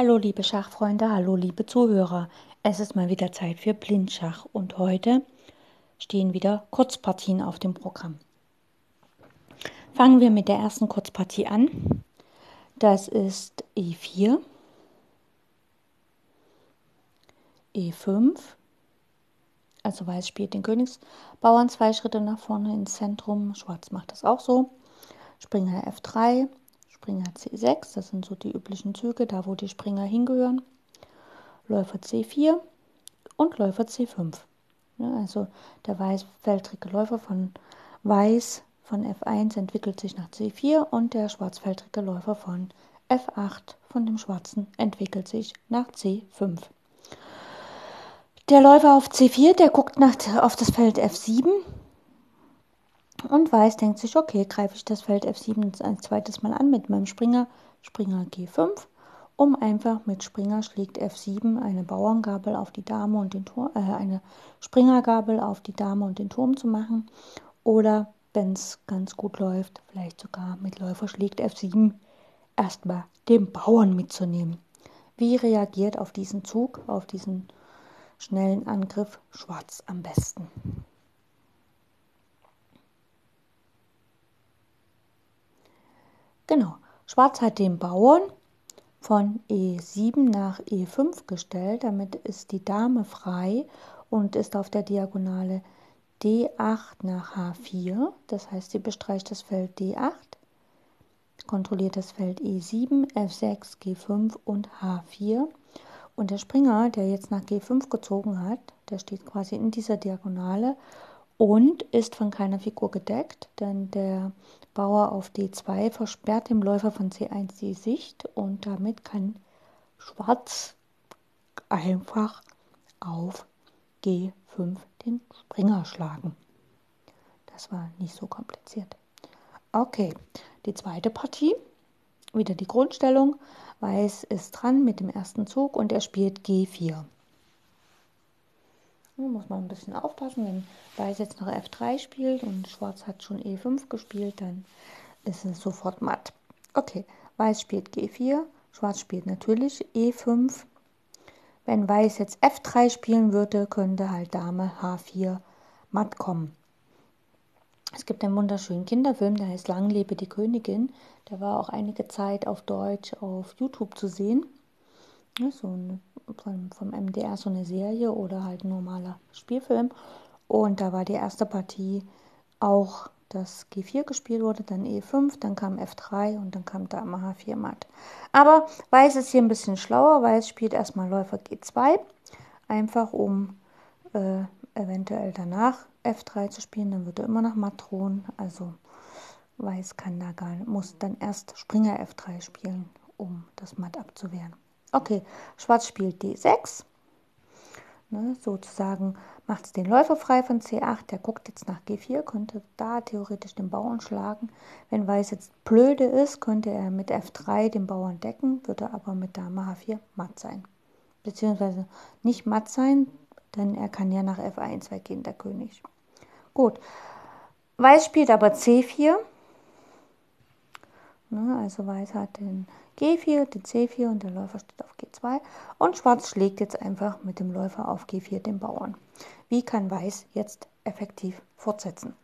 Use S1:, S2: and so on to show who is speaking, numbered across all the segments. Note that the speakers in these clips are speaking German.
S1: Hallo liebe Schachfreunde, hallo liebe Zuhörer. Es ist mal wieder Zeit für Blindschach und heute stehen wieder Kurzpartien auf dem Programm. Fangen wir mit der ersten Kurzpartie an. Das ist E4, E5, also Weiß spielt den Königsbauern zwei Schritte nach vorne ins Zentrum, Schwarz macht das auch so. Springer F3, Springer C6, das sind so die üblichen Züge, da wo die Springer hingehören. Läufer C4 und Läufer C5. Ja, also der weißfeldrige Läufer von Weiß von F1 entwickelt sich nach C4 und der schwarzfeldrige Läufer von F8 von dem Schwarzen entwickelt sich nach C5. Der Läufer auf C4, der guckt nach, auf das Feld F7 und Weiß denkt sich, okay, greife ich das Feld F7 ein zweites Mal an mit meinem Springer, Springer G5, um einfach mit Springer schlägt F7 eine Bauerngabel auf die Dame und den Turm, äh, eine Springergabel auf die Dame und den Turm zu machen. Oder wenn es ganz gut läuft, vielleicht sogar mit Läufer schlägt F7 erstmal den Bauern mitzunehmen. Wie reagiert auf diesen Zug, auf diesen schnellen Angriff Schwarz am besten? Genau. Schwarz hat den Bauern von E7 nach E5 gestellt. Damit ist die Dame frei und ist auf der Diagonale D8 nach H4. Das heißt, sie bestreicht das Feld D8, kontrolliert das Feld E7, F6, G5 und H4. Und der Springer, der jetzt nach G5 gezogen hat, der steht quasi in dieser Diagonale und ist von keiner Figur gedeckt, denn der Bauer auf D2 versperrt dem Läufer von C1 die Sicht und damit kann Schwarz einfach auf G5 den Springer schlagen. Das war nicht so kompliziert. Okay, die zweite Partie, wieder die Grundstellung. Weiß ist dran mit dem ersten Zug und er spielt G4. Da muss man ein bisschen aufpassen, wenn Weiß jetzt noch F3 spielt und Schwarz hat schon E5 gespielt, dann ist es sofort matt. Okay, Weiß spielt G4, Schwarz spielt natürlich E5. Wenn Weiß jetzt F3 spielen würde, könnte halt Dame H4 matt kommen. Es gibt einen wunderschönen Kinderfilm, der heißt Lang lebe die Königin. Der war auch einige Zeit auf Deutsch auf YouTube zu sehen. Ja, so vom, vom MDR so eine Serie oder halt ein normaler Spielfilm. Und da war die erste Partie auch, dass G4 gespielt wurde, dann E5, dann kam F3 und dann kam Dame H4 matt. Aber Weiß ist hier ein bisschen schlauer. Weiß spielt erstmal Läufer G2, einfach um äh, eventuell danach F3 zu spielen. Dann wird er immer noch matt drohen. Also Weiß kann da gar nicht, muss dann erst Springer F3 spielen, um das matt abzuwehren. Okay, Schwarz spielt D6. Ne, sozusagen macht es den Läufer frei von C8. Der guckt jetzt nach G4, könnte da theoretisch den Bauern schlagen. Wenn Weiß jetzt blöde ist, könnte er mit F3 den Bauern decken, würde aber mit Dame H4 matt sein. Beziehungsweise nicht matt sein, denn er kann ja nach F1 weggehen, der König. Gut. Weiß spielt aber C4. Ne, also Weiß hat den G4, den C4 und der Läufer steht auf G2. Und Schwarz schlägt jetzt einfach mit dem Läufer auf G4 den Bauern. Wie kann Weiß jetzt effektiv fortsetzen?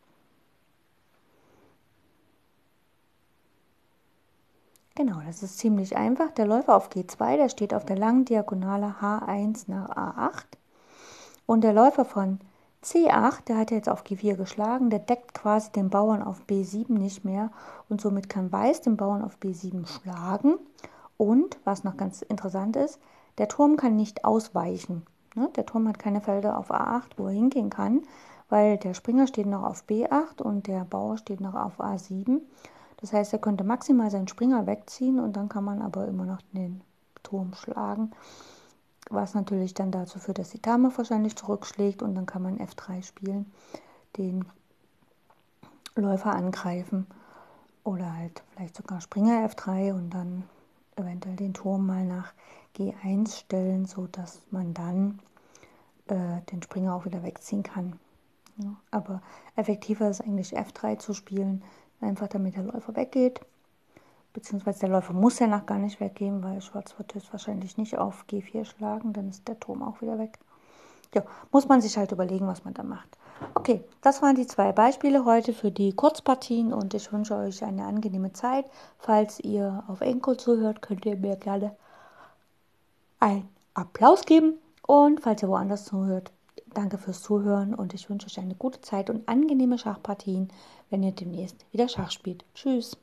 S1: Genau, das ist ziemlich einfach. Der Läufer auf G2, der steht auf der langen Diagonale H1 nach A8. Und der Läufer von C8, der hat jetzt auf G4 geschlagen, der deckt quasi den Bauern auf B7 nicht mehr und somit kann Weiß den Bauern auf B7 schlagen. Und, was noch ganz interessant ist, der Turm kann nicht ausweichen. Ne? Der Turm hat keine Felder auf A8, wo er hingehen kann, weil der Springer steht noch auf B8 und der Bauer steht noch auf A7. Das heißt, er könnte maximal seinen Springer wegziehen und dann kann man aber immer noch den Turm schlagen was natürlich dann dazu führt, dass die Dame wahrscheinlich zurückschlägt und dann kann man F3 spielen, den Läufer angreifen oder halt vielleicht sogar Springer F3 und dann eventuell den Turm mal nach G1 stellen, sodass man dann äh, den Springer auch wieder wegziehen kann. Ja, aber effektiver ist eigentlich F3 zu spielen, einfach damit der Läufer weggeht. Beziehungsweise der Läufer muss ja noch gar nicht weggehen, weil Schwarz wird höchstwahrscheinlich nicht auf G4 schlagen, dann ist der Turm auch wieder weg. Ja, muss man sich halt überlegen, was man da macht. Okay, das waren die zwei Beispiele heute für die Kurzpartien und ich wünsche euch eine angenehme Zeit. Falls ihr auf Enkel zuhört, könnt ihr mir gerne einen Applaus geben und falls ihr woanders zuhört, danke fürs Zuhören und ich wünsche euch eine gute Zeit und angenehme Schachpartien, wenn ihr demnächst wieder Schach spielt. Tschüss.